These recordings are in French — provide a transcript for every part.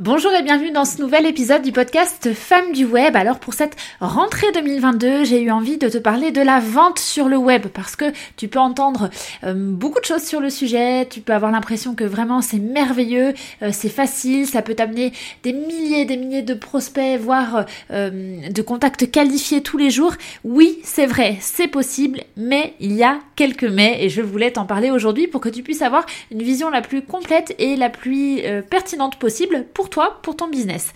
Bonjour et bienvenue dans ce nouvel épisode du podcast Femmes du Web. Alors pour cette rentrée 2022, j'ai eu envie de te parler de la vente sur le web parce que tu peux entendre euh, beaucoup de choses sur le sujet, tu peux avoir l'impression que vraiment c'est merveilleux, euh, c'est facile, ça peut t'amener des milliers et des milliers de prospects, voire euh, de contacts qualifiés tous les jours. Oui, c'est vrai, c'est possible, mais il y a quelques mais et je voulais t'en parler aujourd'hui pour que tu puisses avoir une vision la plus complète et la plus pertinente possible toi, pour ton business.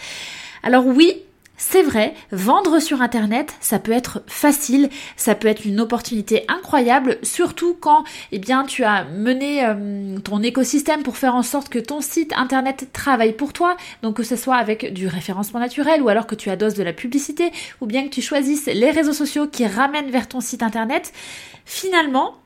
Alors oui, c'est vrai, vendre sur Internet, ça peut être facile, ça peut être une opportunité incroyable, surtout quand eh bien, tu as mené euh, ton écosystème pour faire en sorte que ton site Internet travaille pour toi, donc que ce soit avec du référencement naturel ou alors que tu adoses de la publicité ou bien que tu choisisses les réseaux sociaux qui ramènent vers ton site Internet. Finalement,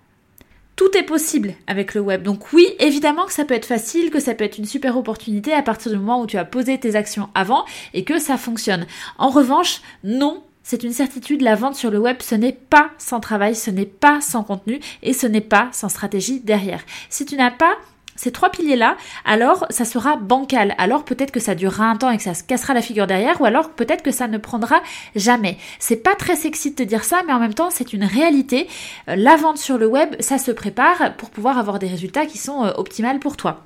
tout est possible avec le web. Donc oui, évidemment que ça peut être facile, que ça peut être une super opportunité à partir du moment où tu as posé tes actions avant et que ça fonctionne. En revanche, non, c'est une certitude, la vente sur le web, ce n'est pas sans travail, ce n'est pas sans contenu et ce n'est pas sans stratégie derrière. Si tu n'as pas ces trois piliers-là, alors ça sera bancal. Alors peut-être que ça durera un temps et que ça se cassera la figure derrière, ou alors peut-être que ça ne prendra jamais. C'est pas très sexy de te dire ça, mais en même temps c'est une réalité. Euh, la vente sur le web, ça se prépare pour pouvoir avoir des résultats qui sont euh, optimales pour toi.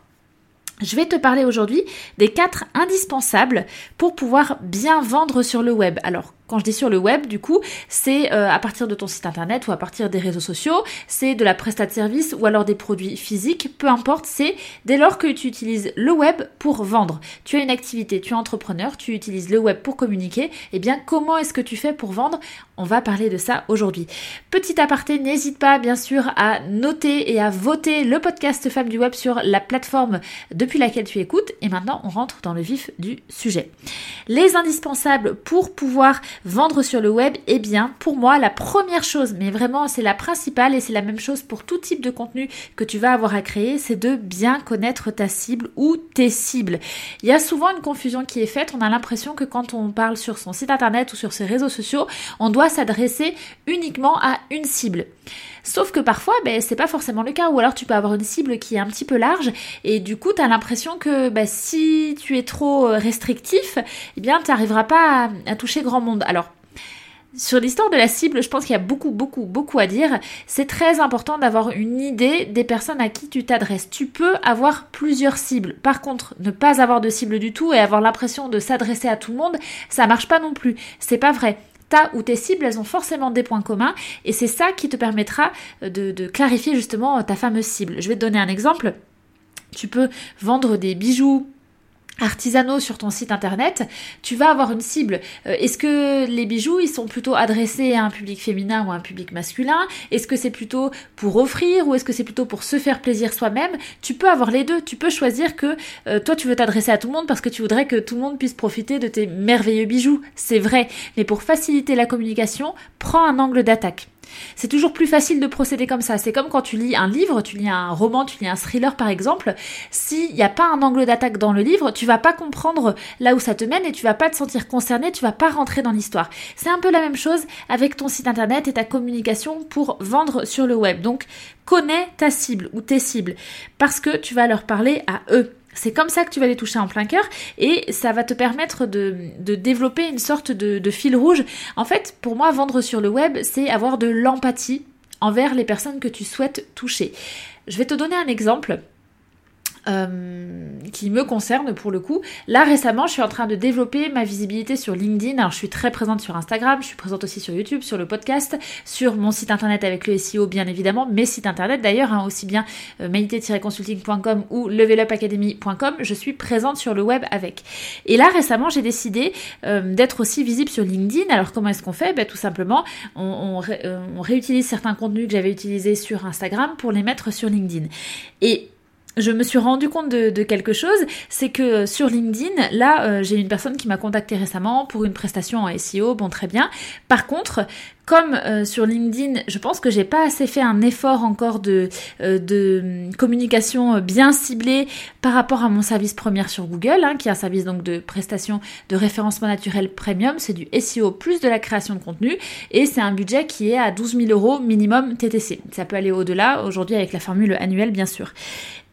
Je vais te parler aujourd'hui des quatre indispensables pour pouvoir bien vendre sur le web. Alors, quand je dis sur le web, du coup, c'est euh, à partir de ton site internet ou à partir des réseaux sociaux, c'est de la prestat de service ou alors des produits physiques, peu importe, c'est dès lors que tu utilises le web pour vendre. Tu as une activité, tu es entrepreneur, tu utilises le web pour communiquer, eh bien comment est-ce que tu fais pour vendre? On va parler de ça aujourd'hui. Petit aparté, n'hésite pas bien sûr à noter et à voter le podcast Femmes du Web sur la plateforme depuis laquelle tu écoutes. Et maintenant, on rentre dans le vif du sujet. Les indispensables pour pouvoir Vendre sur le web, eh bien, pour moi, la première chose, mais vraiment c'est la principale et c'est la même chose pour tout type de contenu que tu vas avoir à créer, c'est de bien connaître ta cible ou tes cibles. Il y a souvent une confusion qui est faite, on a l'impression que quand on parle sur son site internet ou sur ses réseaux sociaux, on doit s'adresser uniquement à une cible. Sauf que parfois, ben, c'est pas forcément le cas. Ou alors tu peux avoir une cible qui est un petit peu large et du coup, tu as l'impression que ben, si tu es trop euh, restrictif, eh bien, tu n'arriveras pas à, toucher grand monde. Alors, sur l'histoire de la cible, je pense qu'il y a beaucoup, beaucoup, beaucoup à dire. C'est très important d'avoir une idée des personnes à qui tu t'adresses. Tu peux avoir plusieurs cibles. Par contre, ne pas avoir de cible du tout et avoir l'impression de s'adresser à tout le monde, ça marche pas non plus. C'est pas vrai ta ou tes cibles, elles ont forcément des points communs et c'est ça qui te permettra de, de, clarifier justement ta fameuse cible. Je vais te donner un exemple. Tu peux vendre des bijoux artisanaux sur ton site internet, tu vas avoir une cible. Euh, est-ce que les bijoux, ils sont plutôt adressés à un public féminin ou à un public masculin? Est-ce que c'est plutôt pour offrir ou est-ce que c'est plutôt pour se faire plaisir soi-même? Tu peux avoir les deux. Tu peux choisir que euh, toi, tu veux t'adresser à tout le monde parce que tu voudrais que tout le monde puisse profiter de tes merveilleux bijoux. C'est vrai. Mais pour faciliter la communication, prends un angle d'attaque. C'est toujours plus facile de procéder comme ça. C'est comme quand tu lis un livre, tu lis un roman, tu lis un thriller par exemple. S'il n'y a pas un angle d'attaque dans le livre, tu vas pas comprendre là où ça te mène et tu vas pas te sentir concerné, tu vas pas rentrer dans l'histoire. C'est un peu la même chose avec ton site internet et ta communication pour vendre sur le web. Donc, connais ta cible ou tes cibles parce que tu vas leur parler à eux. C'est comme ça que tu vas les toucher en plein cœur et ça va te permettre de, développer une sorte de, fil rouge. En fait, pour moi, vendre sur le web, c'est avoir de l'empathie envers les personnes que tu souhaites toucher. Je vais te donner un exemple. Euh, qui me concerne pour le coup. Là récemment, je suis en train de développer ma visibilité sur LinkedIn. Alors je suis très présente sur Instagram, je suis présente aussi sur YouTube, sur le podcast, sur mon site internet avec le SEO bien évidemment, mes sites internet d'ailleurs, hein, aussi bien euh, consultingcom ou levelupacademy.com, je suis présente sur le web avec. Et là récemment, j'ai décidé euh, d'être aussi visible sur LinkedIn. Alors comment est-ce qu'on fait? Ben, Tout simplement, on, euh, on réutilise certains contenus que j'avais utilisés sur Instagram pour les mettre sur LinkedIn. Et je me suis rendu compte de, quelque chose, c'est que sur LinkedIn, là, euh, j'ai une personne qui m'a contacté récemment pour une prestation en SEO, bon très bien. Par contre, comme euh, sur LinkedIn, je pense que j'ai pas assez fait un effort encore de, euh, de communication bien ciblée par rapport à mon service premier sur Google, hein, qui est un service donc de prestation de référencement naturel premium. C'est du SEO plus de la création de contenu et c'est un budget qui est à 12 000 euros minimum TTC. Ça peut aller au-delà aujourd'hui avec la formule annuelle bien sûr.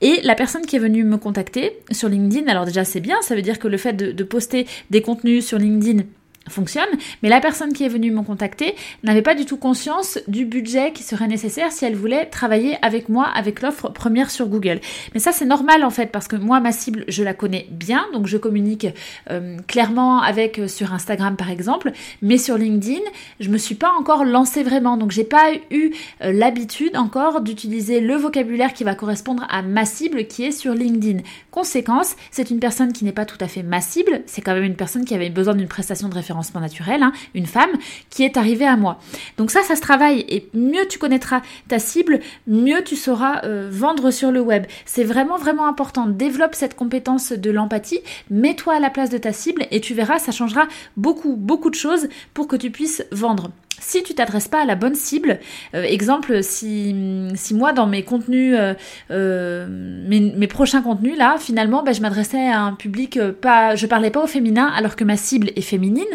Et la personne qui est venue me contacter sur LinkedIn, alors déjà c'est bien, ça veut dire que le fait de, de poster des contenus sur LinkedIn fonctionne, mais la personne qui est venue me contacter n'avait pas du tout conscience du budget qui serait nécessaire si elle voulait travailler avec moi avec l'offre première sur Google. Mais ça c'est normal en fait parce que moi ma cible je la connais bien, donc je communique euh, clairement avec euh, sur Instagram par exemple, mais sur LinkedIn je me suis pas encore lancée vraiment, donc j'ai pas eu euh, l'habitude encore d'utiliser le vocabulaire qui va correspondre à ma cible qui est sur LinkedIn. Conséquence, c'est une personne qui n'est pas tout à fait ma cible, c'est quand même une personne qui avait besoin d'une prestation de référence naturel, hein, une femme qui est arrivée à moi. Donc ça, ça se travaille et mieux tu connaîtras ta cible, mieux tu sauras euh, vendre sur le web. C'est vraiment vraiment important. Développe cette compétence de l'empathie, mets-toi à la place de ta cible et tu verras, ça changera beaucoup beaucoup de choses pour que tu puisses vendre si tu t'adresses pas à la bonne cible, euh, exemple, si, si moi dans mes contenus, euh, euh, mes, prochains contenus là, finalement, bah, je m'adressais à un public pas, je parlais pas au féminin alors que ma cible est féminine.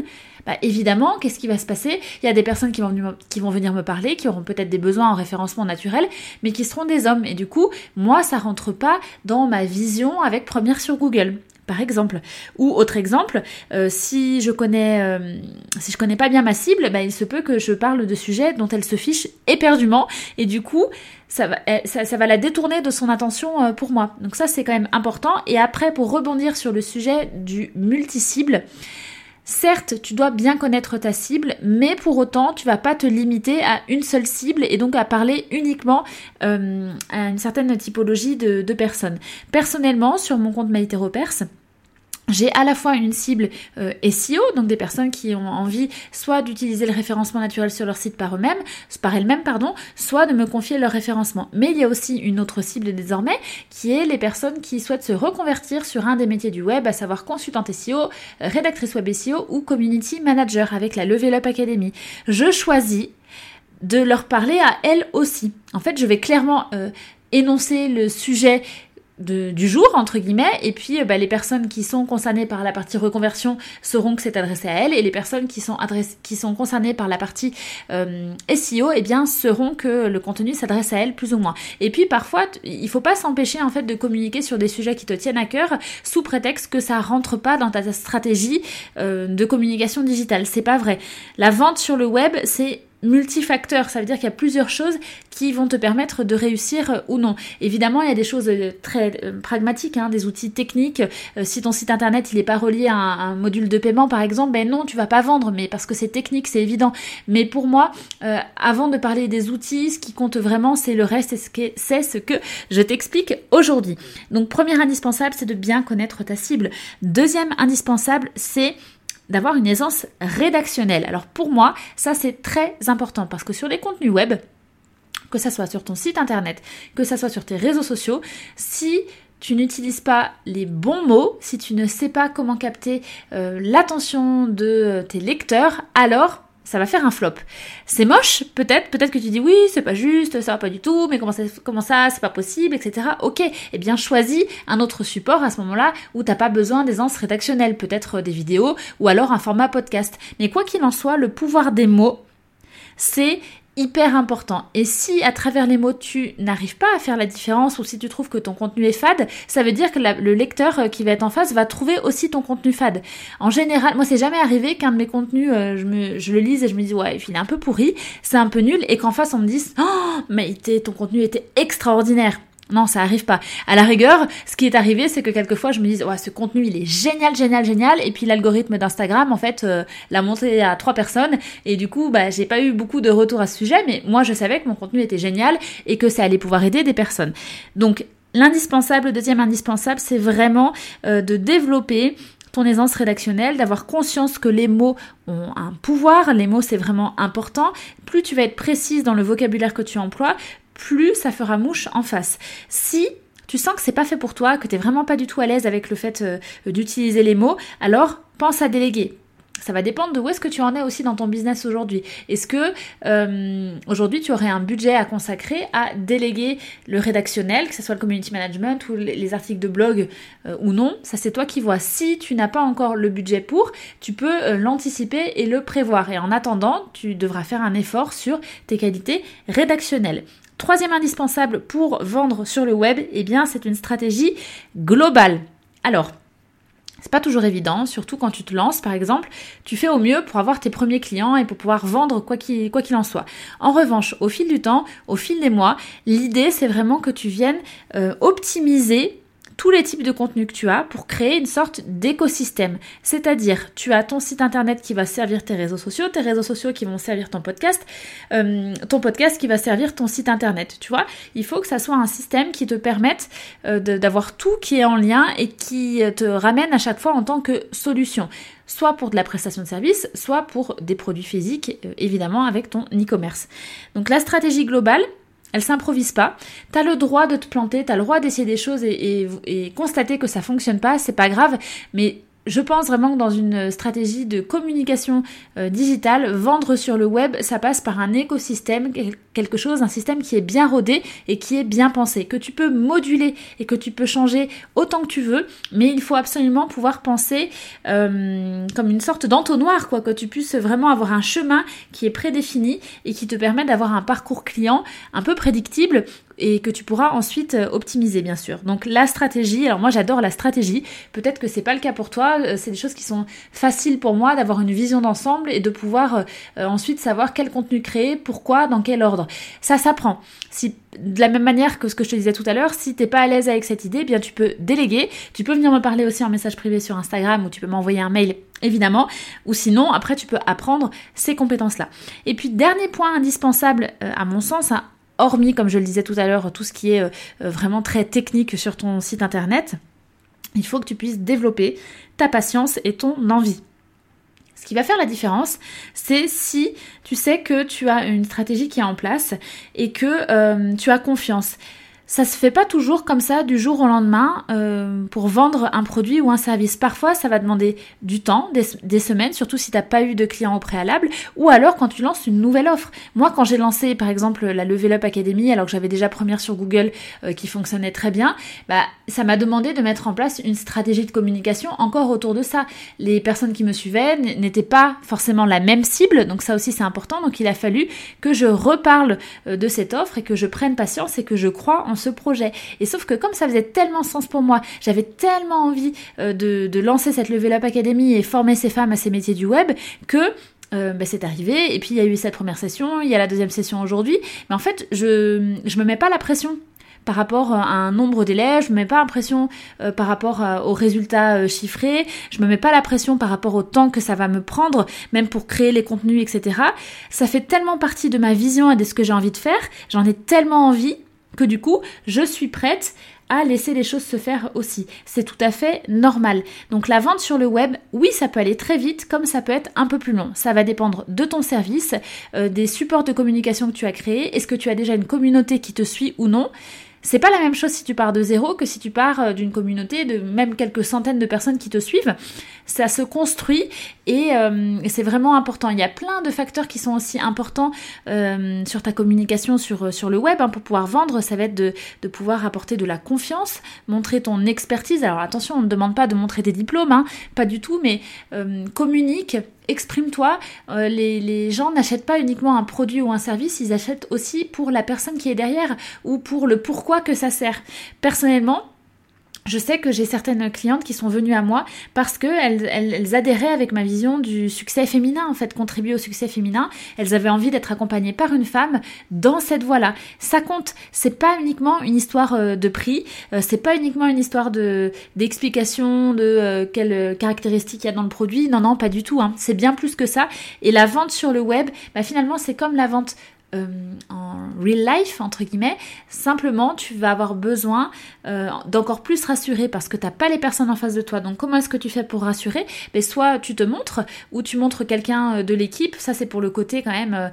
Bah, évidemment, qu'est-ce qui va se passer? Il y a des personnes qui vont, qui vont venir me parler, qui auront peut-être des besoins en référencement naturel, mais qui seront des hommes. Et du coup, moi, ça rentre pas dans ma vision avec première sur Google par exemple. Ou autre exemple, euh, si je connais euh, si je connais pas bien ma cible, bah, il se peut que je parle de sujets dont elle se fiche éperdument et du coup ça va, va la détourner de son attention euh, pour moi. Donc ça c'est quand même important. Et après pour rebondir sur le sujet du multi-cible, Certes, tu dois bien connaître ta cible, mais pour autant, tu vas pas te limiter à une seule cible et donc à parler uniquement à une certaine typologie de, personnes. Personnellement, sur mon compte MyTeroPers, j'ai à la fois une cible euh, SEO, donc des personnes qui ont envie soit d'utiliser le référencement naturel sur leur site par eux-mêmes, par elles-mêmes, pardon, soit de me confier leur référencement. Mais il y a aussi une autre cible désormais, qui est les personnes qui souhaitent se reconvertir sur un des métiers du web, à savoir consultante SEO, rédactrice web SEO ou community manager avec la Level Up Academy. Je choisis de leur parler à elles aussi. En fait, je vais clairement euh, énoncer le sujet du jour, entre guillemets, et puis euh, bah, les personnes qui sont concernées par la partie reconversion sauront que c'est adressé à elles, et les personnes qui sont, qui sont concernées par la partie euh, SEO, eh bien, sauront que le contenu s'adresse à elles plus ou moins. Et puis parfois, il faut pas s'empêcher en fait de communiquer sur des sujets qui te tiennent à cœur sous prétexte que ça rentre pas dans ta stratégie euh, de communication digitale. C'est pas vrai. La vente sur le web, c'est multifacteur, ça veut dire qu'il y a plusieurs choses qui vont te permettre de réussir euh, ou non. Évidemment, il y a des choses euh, très euh, pragmatiques, hein, des outils techniques. si ton site internet il n'est pas relié à un, module de paiement, par exemple, ben non, tu vas pas vendre, mais parce que c'est technique, c'est évident. Mais pour moi, avant de parler des outils, ce qui compte vraiment, c'est le reste, et c'est ce que je t'explique aujourd'hui. Donc, premier indispensable, c'est de bien connaître ta cible. Deuxième indispensable, c'est d'avoir une aisance rédactionnelle. Alors pour moi, ça c'est très important parce que sur les contenus web, que ça soit sur ton site internet, que ça soit sur tes réseaux sociaux, si tu n'utilises pas les bons mots, si tu ne sais pas comment capter euh, l'attention de tes lecteurs, alors ça va faire un flop. C'est moche, peut-être, peut-être que tu dis oui, c'est pas juste, ça va pas du tout, mais comment ça, c'est pas possible, etc. Ok, eh bien choisis un autre support à ce moment-là où t'as pas besoin d'aisance rédactionnelle, peut-être des vidéos ou alors un format podcast. Mais quoi qu'il en soit, le pouvoir des mots, c'est hyper important. Et si à travers les mots tu n'arrives pas à faire la différence ou si tu trouves que ton contenu est fade, ça veut dire que le lecteur euh, qui va être en face va trouver aussi ton contenu fade. En général, moi c'est jamais arrivé qu'un de mes contenus, euh, je, je le lise et je me dis ouais, il est un peu pourri, c'est un peu nul et qu'en face on me dise oh mais ton contenu était extraordinaire. Non, ça arrive pas. À la rigueur, ce qui est arrivé, c'est que quelquefois je me dis, ouais, ce contenu il est génial, génial, génial, et puis l'algorithme d'Instagram, en fait, euh, l'a monté à trois personnes, et du coup, bah, j'ai pas eu beaucoup de retours à ce sujet, mais moi je savais que mon contenu était génial et que ça allait pouvoir aider des personnes. Donc, l'indispensable, le deuxième indispensable, c'est vraiment euh, de développer ton aisance rédactionnelle, d'avoir conscience que les mots ont un pouvoir, les mots c'est vraiment important. Plus tu vas être précise dans le vocabulaire que tu emploies, plus ça fera mouche en face. Si tu sens que c'est pas fait pour toi, que tu n'es vraiment pas du tout à l'aise avec le fait euh, d'utiliser les mots, alors pense à déléguer ça va dépendre de où est-ce que tu en es aussi dans ton business aujourd'hui. Est-ce que euh, aujourd'hui tu aurais un budget à consacrer à déléguer le rédactionnel, que ce soit le community management ou les articles de blog euh, ou non? Ça c'est toi qui vois. Si tu n'as pas encore le budget pour, tu peux l'anticiper et le prévoir. Et en attendant, tu devras faire un effort sur tes qualités rédactionnelles. Troisième indispensable pour vendre sur le web, eh bien c'est une stratégie globale. Alors, c'est pas toujours évident, surtout quand tu te lances par exemple, tu fais au mieux pour avoir tes premiers clients et pour pouvoir vendre quoi qu'il en soit. En revanche, au fil du temps, au fil des mois, l'idée c'est vraiment que tu viennes euh, optimiser tous les types de contenus que tu as pour créer une sorte d'écosystème. C'est-à-dire, tu as ton site internet qui va servir tes réseaux sociaux, tes réseaux sociaux qui vont servir ton podcast, euh, ton podcast qui va servir ton site internet. Tu vois, il faut que ça soit un système qui te permette euh, d'avoir tout qui est en lien et qui te ramène à chaque fois en tant que solution soit pour de la prestation de service, soit pour des produits physiques, euh, évidemment avec ton e-commerce. Donc la stratégie globale, elle s'improvise pas. T'as le droit de te planter, t'as le droit d'essayer des choses et, et, constater que ça fonctionne pas, c'est pas grave, mais je pense vraiment que dans une stratégie de communication euh, digitale, vendre sur le web, ça passe par un écosystème, quelque chose, un système qui est bien rodé et qui est bien pensé, que tu peux moduler et que tu peux changer autant que tu veux, mais il faut absolument pouvoir penser euh, comme une sorte d'entonnoir, quoi, que tu puisses vraiment avoir un chemin qui est prédéfini et qui te permet d'avoir un parcours client un peu prédictible et que tu pourras ensuite euh, optimiser bien sûr. Donc la stratégie, alors moi j'adore la stratégie, peut-être que c'est pas le cas pour toi, euh, c'est des choses qui sont faciles pour moi d'avoir une vision d'ensemble et de pouvoir euh, ensuite savoir quel contenu créer, pourquoi, dans quel ordre. Ça s'apprend. Si de la même manière que ce que je te disais tout à l'heure, si t'es pas à l'aise avec cette idée, eh bien tu peux déléguer, tu peux venir me parler aussi en message privé sur Instagram ou tu peux m'envoyer un mail évidemment, ou sinon après tu peux apprendre ces compétences-là. Et puis dernier point indispensable à mon sens, hein, hormis, comme je le disais tout à l'heure, tout ce qui est euh, euh, vraiment très technique sur ton site internet, il faut que tu puisses développer ta patience et ton envie. Ce qui va faire la différence, c'est si tu sais que tu as une stratégie qui est en place et que euh, tu as confiance ça se fait pas toujours comme ça du jour au lendemain euh, pour vendre un produit ou un service. Parfois, ça va demander du temps, des, semaines, surtout si tu n'as pas eu de clients au préalable, ou alors quand tu lances une nouvelle offre. Moi, quand j'ai lancé par exemple la Level Up Academy, alors que j'avais déjà première sur Google euh, qui fonctionnait très bien, bah ça m'a demandé de mettre en place une stratégie de communication encore autour de ça. Les personnes qui me suivaient n'étaient pas forcément la même cible, donc ça aussi c'est important. Donc il a fallu que je reparle euh, de cette offre et que je prenne patience et que je crois en ce projet. Et sauf que comme ça faisait tellement sens pour moi, j'avais tellement envie euh, de, lancer cette Level Up Academy et former ces femmes à ces métiers du web que euh, bah, c'est arrivé, et puis il y a eu cette première session, il y a la deuxième session aujourd'hui, mais en fait, je, je me mets pas la pression par rapport à un nombre d'élèves, je me mets pas la pression euh, par rapport aux résultats chiffrés, je me mets pas la pression par rapport au temps que ça va me prendre, même pour créer les contenus, etc. Ça fait tellement partie de ma vision et de ce que j'ai envie de faire, j'en ai tellement envie que du coup, je suis prête à laisser les choses se faire aussi. C'est tout à fait normal. Donc la vente sur le web, oui, ça peut aller très vite comme ça peut être un peu plus long. Ça va dépendre de ton service, euh, des supports de communication que tu as créés, est-ce que tu as déjà une communauté qui te suit ou non? C'est pas la même chose si tu pars de zéro que si tu pars euh, d'une communauté de même quelques centaines de personnes qui te suivent. Ça se construit euh, et, c'est vraiment important. Il y a plein de facteurs qui sont aussi importants euh, sur ta communication sur, sur le web hein, pour pouvoir vendre. Ça va être de, de, pouvoir apporter de la confiance, montrer ton expertise. Alors attention, on ne demande pas de montrer des diplômes, hein, pas du tout, mais communique exprime-toi. Euh, les, gens n'achètent pas uniquement un produit ou un service, ils achètent aussi pour la personne qui est derrière ou pour le pourquoi que ça sert. Personnellement, Je sais que j'ai certaines clientes qui sont venues à moi parce qu'elles elles, adhéraient avec ma vision du succès féminin, en fait, contribuer au succès féminin. Elles avaient envie d'être accompagnées par une femme dans cette voie-là. Ça compte. C'est pas uniquement une histoire euh, de prix, euh, c'est pas uniquement une histoire de d'explication de euh, quelles caractéristiques il y a dans le produit. Non, non, pas du tout. Hein. C'est bien plus que ça. Et la vente sur le web, bah, finalement, c'est comme la vente euh, en real life, entre guillemets, simplement tu vas avoir besoin euh, d'encore plus rassurer parce que tu n'as pas les personnes en face de toi. Donc comment est-ce que tu fais pour rassurer? Ben, Soit tu te montres ou tu montres quelqu'un euh, de l'équipe. Ça c'est pour le côté quand même,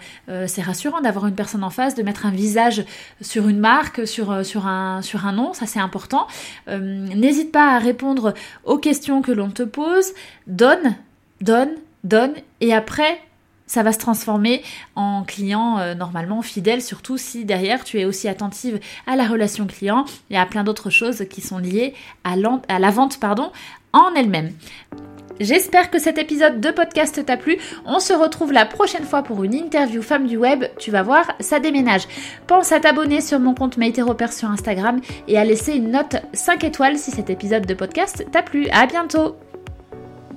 c'est rassurant d'avoir une personne en face, de mettre un visage sur une marque, sur, sur, un, sur un nom, ça c'est important. N'hésite pas à répondre aux questions que l'on te pose. Donne, donne, donne et après ça va se transformer en client euh, normalement fidèle, surtout si derrière tu es aussi attentive à la relation client et à plein d'autres choses qui sont liées à, la vente pardon, en elle-même. J'espère que cet épisode de podcast t'a plu. On se retrouve la prochaine fois pour une interview femme du web. Tu vas voir, ça déménage. Pense à t'abonner sur mon compte Maïtéropère sur Instagram et à laisser une note 5 étoiles si cet épisode de podcast t'a plu. À bientôt!